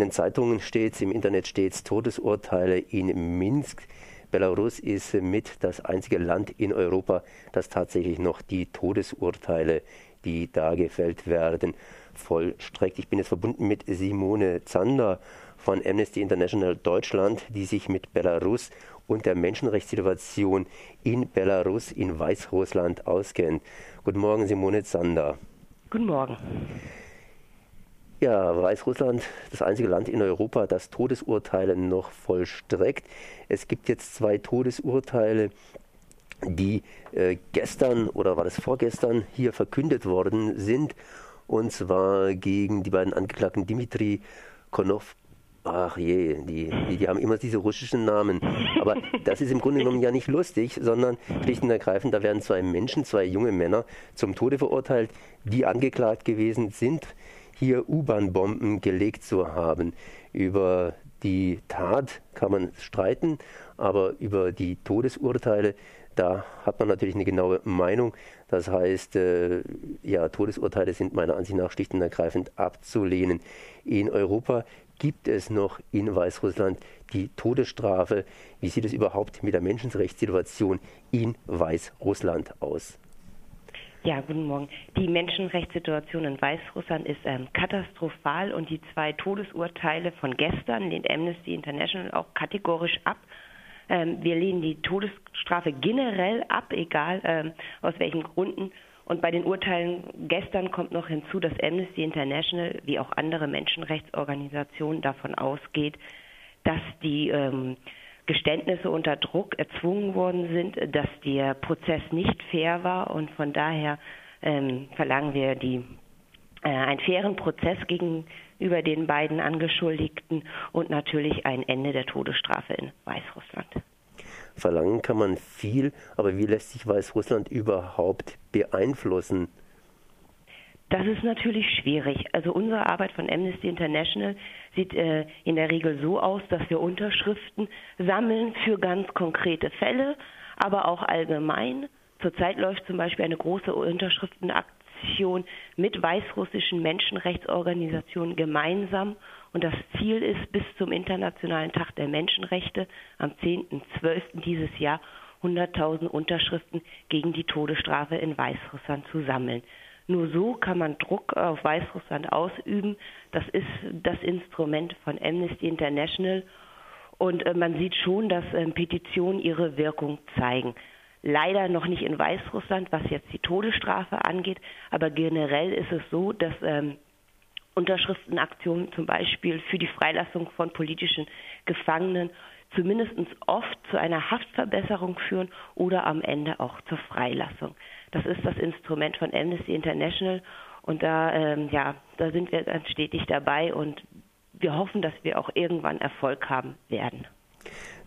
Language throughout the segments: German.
den Zeitungen steht im Internet steht Todesurteile in Minsk. Belarus ist mit das einzige Land in Europa, das tatsächlich noch die Todesurteile, die da gefällt werden, vollstreckt. Ich bin jetzt verbunden mit Simone Zander von Amnesty International Deutschland, die sich mit Belarus und der Menschenrechtssituation in Belarus, in Weißrussland auskennt. Guten Morgen, Simone Zander. Guten Morgen. Ja, Weißrussland, das einzige Land in Europa, das Todesurteile noch vollstreckt. Es gibt jetzt zwei Todesurteile, die äh, gestern oder war das vorgestern hier verkündet worden sind. Und zwar gegen die beiden Angeklagten Dimitri Konov. Ach je, die, die, die, haben immer diese russischen Namen. Aber das ist im Grunde genommen ja nicht lustig, sondern schlicht und ergreifend, da werden zwei Menschen, zwei junge Männer zum Tode verurteilt, die angeklagt gewesen sind hier U-Bahn-Bomben gelegt zu haben. Über die Tat kann man streiten, aber über die Todesurteile, da hat man natürlich eine genaue Meinung. Das heißt, äh, ja, Todesurteile sind meiner Ansicht nach schlicht und ergreifend abzulehnen. In Europa gibt es noch in Weißrussland die Todesstrafe. Wie sieht es überhaupt mit der Menschenrechtssituation in Weißrussland aus? Ja, guten Morgen. Die Menschenrechtssituation in Weißrussland ist ähm, katastrophal und die zwei Todesurteile von gestern lehnt Amnesty International auch kategorisch ab. Ähm, wir lehnen die Todesstrafe generell ab, egal ähm, aus welchen Gründen. Und bei den Urteilen gestern kommt noch hinzu, dass Amnesty International wie auch andere Menschenrechtsorganisationen davon ausgeht, dass die ähm, Geständnisse unter Druck erzwungen worden sind, dass der Prozess nicht fair war und von daher ähm, verlangen wir die, äh, einen fairen Prozess gegenüber den beiden Angeschuldigten und natürlich ein Ende der Todesstrafe in Weißrussland. Verlangen kann man viel, aber wie lässt sich Weißrussland überhaupt beeinflussen? Das ist natürlich schwierig. Also unsere Arbeit von Amnesty International sieht äh, in der Regel so aus, dass wir Unterschriften sammeln für ganz konkrete Fälle, aber auch allgemein. Zurzeit läuft zum Beispiel eine große Unterschriftenaktion mit weißrussischen Menschenrechtsorganisationen gemeinsam. Und das Ziel ist, bis zum Internationalen Tag der Menschenrechte am 10.12. dieses Jahr 100.000 Unterschriften gegen die Todesstrafe in Weißrussland zu sammeln. Nur so kann man Druck auf Weißrussland ausüben. Das ist das Instrument von Amnesty International. Und äh, man sieht schon, dass äh, Petitionen ihre Wirkung zeigen. Leider noch nicht in Weißrussland, was jetzt die Todesstrafe angeht, aber generell ist es so, dass ähm, Unterschriftenaktionen zum Beispiel für die Freilassung von politischen Gefangenen zumindest oft zu einer Haftverbesserung führen oder am Ende auch zur Freilassung. Das ist das Instrument von Amnesty International und da, ähm, ja, da sind wir dann stetig dabei und wir hoffen, dass wir auch irgendwann Erfolg haben werden.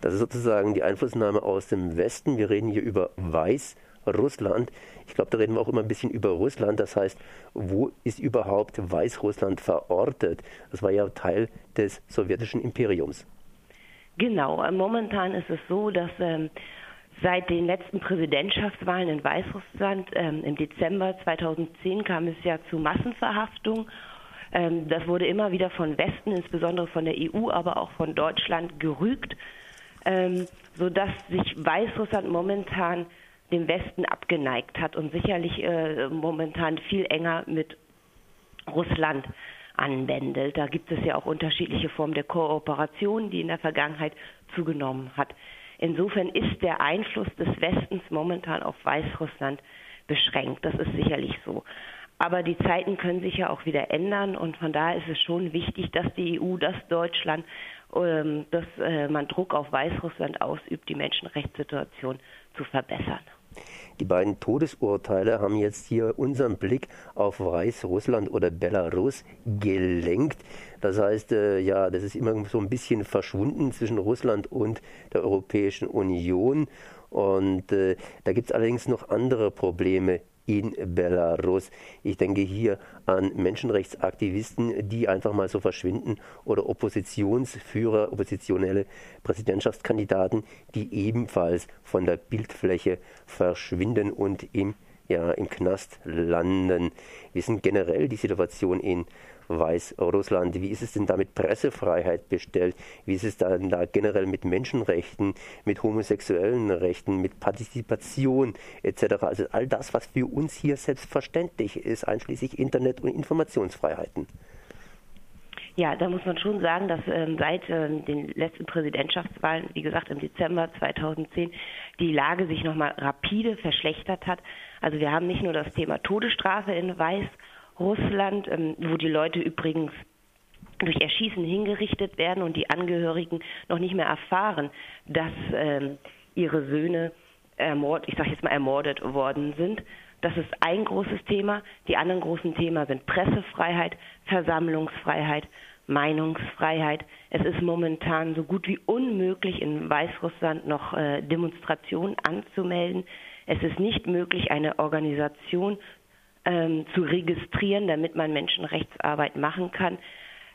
Das ist sozusagen die Einflussnahme aus dem Westen. Wir reden hier über Weißrussland. Ich glaube, da reden wir auch immer ein bisschen über Russland. Das heißt, wo ist überhaupt Weißrussland verortet? Das war ja Teil des sowjetischen Imperiums. Genau. Momentan ist es so, dass ähm, Seit den letzten Präsidentschaftswahlen in Weißrussland ähm, im Dezember 2010 kam es ja zu Massenverhaftungen. Ähm, das wurde immer wieder von Westen, insbesondere von der EU, aber auch von Deutschland gerügt, ähm, sodass sich Weißrussland momentan dem Westen abgeneigt hat und sicherlich äh, momentan viel enger mit Russland anwendelt. Da gibt es ja auch unterschiedliche Formen der Kooperation, die in der Vergangenheit zugenommen hat. Insofern ist der Einfluss des Westens momentan auf Weißrussland beschränkt. Das ist sicherlich so. Aber die Zeiten können sich ja auch wieder ändern und von daher ist es schon wichtig, dass die EU, dass Deutschland, ähm, dass äh, man Druck auf Weißrussland ausübt, die Menschenrechtssituation zu verbessern. Die beiden Todesurteile haben jetzt hier unseren Blick auf Weißrussland oder Belarus gelenkt. Das heißt, äh, ja, das ist immer so ein bisschen verschwunden zwischen Russland und der Europäischen Union. Und äh, da gibt es allerdings noch andere Probleme in Belarus. Ich denke hier an Menschenrechtsaktivisten, die einfach mal so verschwinden oder Oppositionsführer, oppositionelle Präsidentschaftskandidaten, die ebenfalls von der Bildfläche verschwinden und im ja, im Knast landen. Ist denn generell die Situation in Weißrussland. Wie ist es denn da mit Pressefreiheit bestellt? Wie ist es dann da generell mit Menschenrechten, mit homosexuellen Rechten, mit Partizipation etc.? Also all das, was für uns hier selbstverständlich ist, einschließlich Internet- und Informationsfreiheiten. Ja, da muss man schon sagen, dass ähm, seit ähm, den letzten Präsidentschaftswahlen, wie gesagt im Dezember 2010, die Lage sich nochmal rapide verschlechtert hat. Also wir haben nicht nur das Thema Todesstrafe in Weißrussland, ähm, wo die Leute übrigens durch Erschießen hingerichtet werden und die Angehörigen noch nicht mehr erfahren, dass ähm, ihre Söhne ermordet, ich sage jetzt mal ermordet worden sind. Das ist ein großes Thema. Die anderen großen Themen sind Pressefreiheit, Versammlungsfreiheit, Meinungsfreiheit. Es ist momentan so gut wie unmöglich, in Weißrussland noch äh, Demonstrationen anzumelden. Es ist nicht möglich, eine Organisation ähm, zu registrieren, damit man Menschenrechtsarbeit machen kann.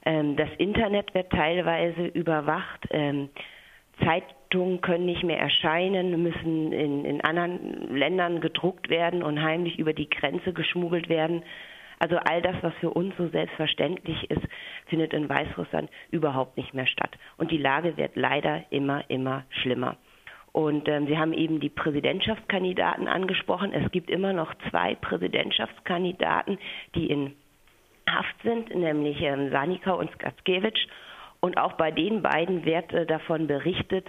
Ähm, das Internet wird teilweise überwacht. Ähm, Zeitungen können nicht mehr erscheinen, müssen in, in anderen Ländern gedruckt werden und heimlich über die Grenze geschmuggelt werden. Also all das, was für uns so selbstverständlich ist, findet in Weißrussland überhaupt nicht mehr statt. Und die Lage wird leider immer, immer schlimmer. Und ähm, Sie haben eben die Präsidentschaftskandidaten angesprochen. Es gibt immer noch zwei Präsidentschaftskandidaten, die in Haft sind, nämlich ähm, Sanikau und Skatskewitsch. Und auch bei den beiden wird äh, davon berichtet,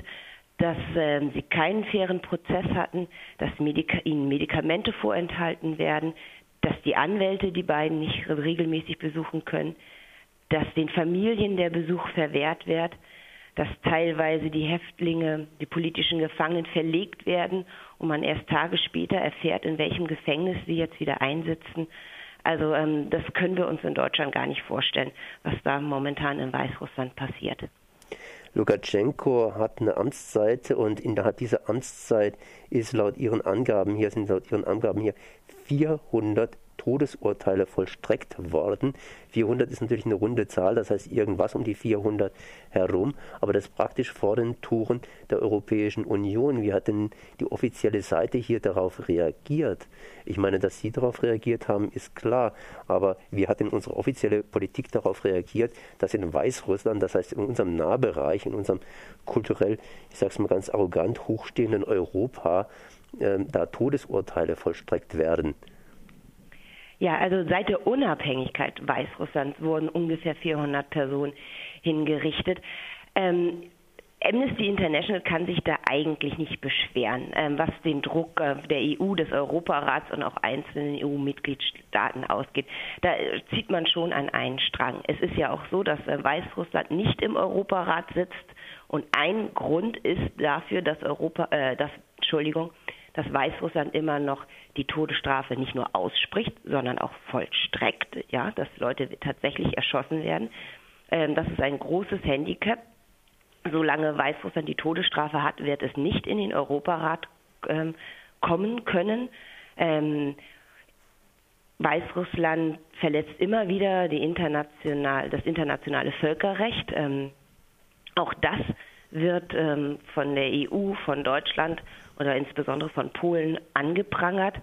dass äh, sie keinen fairen Prozess hatten, dass Medika ihnen Medikamente vorenthalten werden, dass die Anwälte die beiden nicht regelmäßig besuchen können, dass den Familien der Besuch verwehrt wird, dass teilweise die Häftlinge, die politischen Gefangenen verlegt werden und man erst Tage später erfährt, in welchem Gefängnis sie jetzt wieder einsitzen. Also ähm, das können wir uns in Deutschland gar nicht vorstellen, was da momentan in Weißrussland passiert. Lukaschenko hat eine Amtszeit und innerhalb dieser Amtszeit ist laut ihren Angaben hier sind laut ihren Angaben hier 400 Todesurteile vollstreckt worden. 400 ist natürlich eine runde Zahl, das heißt irgendwas um die 400 herum, aber das praktisch vor den Touren der Europäischen Union. Wie hat denn die offizielle Seite hier darauf reagiert? Ich meine, dass Sie darauf reagiert haben, ist klar, aber wie hat denn unsere offizielle Politik darauf reagiert, dass in Weißrussland, das heißt in unserem Nahbereich, in unserem kulturell, ich sage es mal ganz arrogant, hochstehenden Europa, äh, da Todesurteile vollstreckt werden? Ja, also seit der Unabhängigkeit Weißrusslands wurden ungefähr 400 Personen hingerichtet. Ähm, Amnesty International kann sich da eigentlich nicht beschweren, ähm, was den Druck äh, der EU, des Europarats und auch einzelnen EU-Mitgliedstaaten ausgeht. Da äh, zieht man schon an einen Strang. Es ist ja auch so, dass äh, Weißrussland nicht im Europarat sitzt und ein Grund ist dafür, dass Europa, äh, dass, Entschuldigung, dass Weißrussland immer noch die Todesstrafe nicht nur ausspricht, sondern auch vollstreckt, ja, dass Leute tatsächlich erschossen werden. Ähm, das ist ein großes Handicap. Solange Weißrussland die Todesstrafe hat, wird es nicht in den Europarat ähm, kommen können. Ähm, Weißrussland verletzt immer wieder international, das internationale Völkerrecht. Ähm, auch das wird ähm, von der EU, von Deutschland oder insbesondere von Polen angeprangert.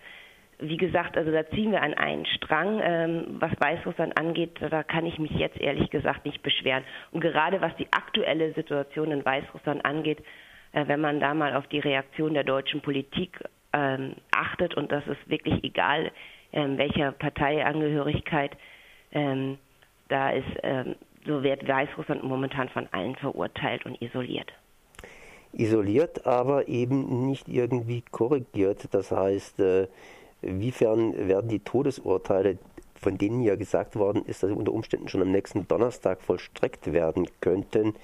Wie gesagt, also da ziehen wir an einen Strang. Ähm, was Weißrussland angeht, da kann ich mich jetzt ehrlich gesagt nicht beschweren. Und gerade was die aktuelle Situation in Weißrussland angeht, äh, wenn man da mal auf die Reaktion der deutschen Politik ähm, achtet, und das ist wirklich egal, ähm, welcher Parteiangehörigkeit da ist, so wird Weißrussland momentan von allen verurteilt und isoliert isoliert, aber eben nicht irgendwie korrigiert. Das heißt, äh, inwiefern werden die Todesurteile, von denen ja gesagt worden ist, dass sie unter Umständen schon am nächsten Donnerstag vollstreckt werden könnten,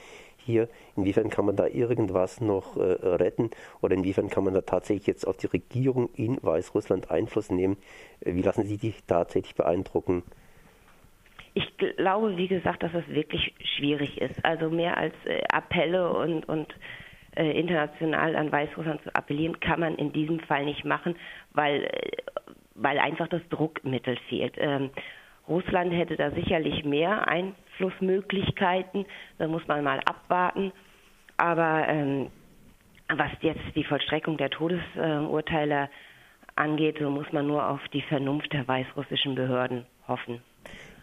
hier, inwiefern kann man da irgendwas noch äh, retten oder inwiefern kann man da tatsächlich jetzt auf die Regierung in Weißrussland Einfluss nehmen? Äh, wie lassen Sie sich tatsächlich beeindrucken? Ich glaube, wie gesagt, dass es wirklich schwierig ist. Also mehr als äh, Appelle und, und äh, international an Weißrussland zu appellieren, kann man in diesem Fall nicht machen, weil, äh, weil einfach das Druckmittel fehlt. Ähm, Russland hätte da sicherlich mehr Einflussmöglichkeiten, da muss man mal abwarten. Aber ähm, was jetzt die Vollstreckung der Todesurteile äh, angeht, so muss man nur auf die Vernunft der weißrussischen Behörden hoffen.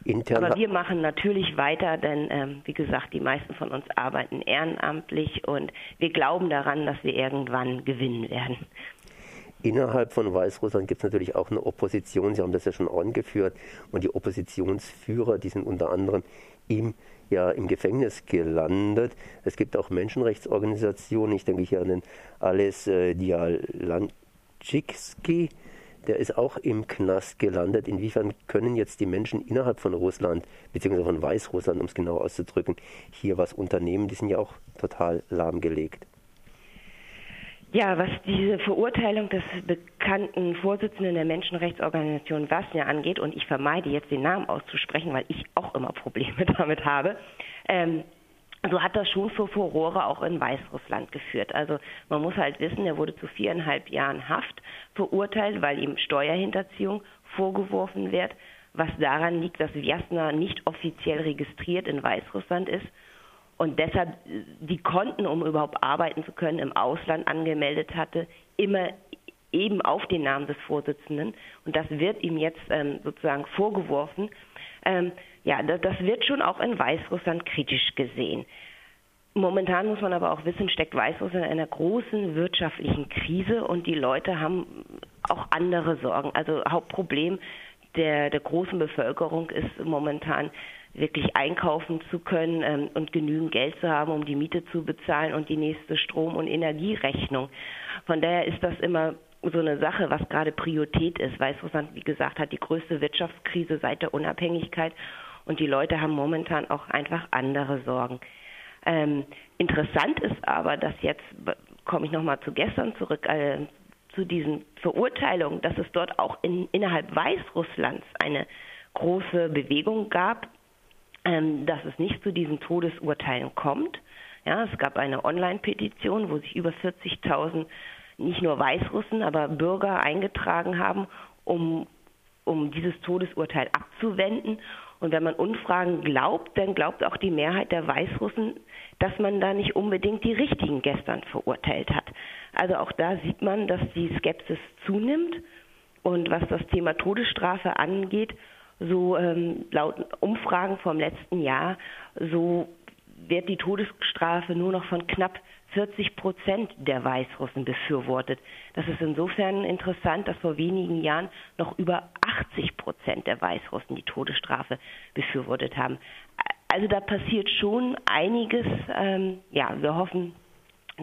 Intern Aber wir machen natürlich weiter, denn ähm, wie gesagt, die meisten von uns arbeiten ehrenamtlich und wir glauben daran, dass wir irgendwann gewinnen werden. Innerhalb von Weißrussland gibt es natürlich auch eine Opposition. Sie haben das ja schon angeführt. Und die Oppositionsführer, die sind unter anderem im, ja, im Gefängnis gelandet. Es gibt auch Menschenrechtsorganisationen. Ich denke hier an den Ales äh, Dialanczykski. Der ist auch im Knast gelandet. Inwiefern können jetzt die Menschen innerhalb von Russland, beziehungsweise von Weißrussland, um es genau auszudrücken, hier was unternehmen? Die sind ja auch total lahmgelegt. Ja, was diese Verurteilung des bekannten Vorsitzenden der Menschenrechtsorganisation Wasnia angeht, und ich vermeide jetzt den Namen auszusprechen, weil ich auch immer Probleme damit habe, ähm, so hat das schon für Furore auch in Weißrussland geführt. Also man muss halt wissen, er wurde zu viereinhalb Jahren Haft verurteilt, weil ihm Steuerhinterziehung vorgeworfen wird, was daran liegt, dass Wiasna nicht offiziell registriert in Weißrussland ist und deshalb die Konten, um überhaupt arbeiten zu können, im Ausland angemeldet hatte, immer eben auf den Namen des Vorsitzenden. Und das wird ihm jetzt ähm, sozusagen vorgeworfen. Ähm, ja, das, wird schon auch in Weißrussland kritisch gesehen. Momentan muss man aber auch wissen, steckt Weißrussland in einer großen wirtschaftlichen Krise und die Leute haben auch andere Sorgen. Also Hauptproblem der, der großen Bevölkerung ist momentan wirklich einkaufen zu können ähm, und genügend Geld zu haben, um die Miete zu bezahlen und die nächste Strom- und Energierechnung. Von daher ist das immer so eine Sache, was gerade Priorität ist. Weißrussland, wie gesagt, hat die größte Wirtschaftskrise seit der Unabhängigkeit und die Leute haben momentan auch einfach andere Sorgen. Ähm, interessant ist aber, dass jetzt, komme ich nochmal zu gestern zurück, äh, zu diesen Verurteilungen, dass es dort auch in, innerhalb Weißrusslands eine große Bewegung gab, ähm, dass es nicht zu diesen Todesurteilen kommt. Ja, es gab eine Online-Petition, wo sich über 40.000 nicht nur Weißrussen, aber Bürger eingetragen haben, um, um dieses Todesurteil abzuwenden. Und wenn man Umfragen glaubt, dann glaubt auch die Mehrheit der Weißrussen, dass man da nicht unbedingt die richtigen gestern verurteilt hat. Also auch da sieht man, dass die Skepsis zunimmt. Und was das Thema Todesstrafe angeht, so ähm, laut Umfragen vom letzten Jahr, so wird die Todesstrafe nur noch von knapp 40 Prozent der Weißrussen befürwortet. Das ist insofern interessant, dass vor wenigen Jahren noch über 80 Prozent der Weißrussen die Todesstrafe befürwortet haben. Also da passiert schon einiges. Ähm, ja, wir hoffen,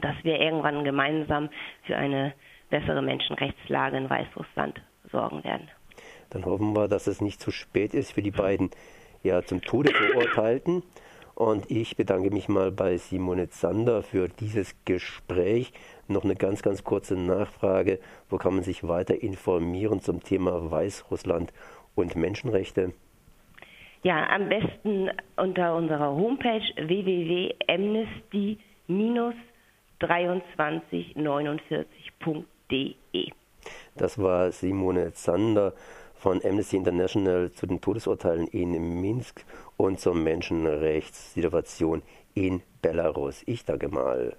dass wir irgendwann gemeinsam für eine bessere Menschenrechtslage in Weißrussland sorgen werden. Dann hoffen wir, dass es nicht zu spät ist für die beiden ja, zum Tode verurteilten. Und ich bedanke mich mal bei Simone Zander für dieses Gespräch. Noch eine ganz, ganz kurze Nachfrage. Wo kann man sich weiter informieren zum Thema Weißrussland und Menschenrechte? Ja, am besten unter unserer Homepage www.amnesty-2349.de. Das war Simone Zander von Amnesty International zu den Todesurteilen in Minsk und zur Menschenrechtssituation in Belarus. Ich danke mal.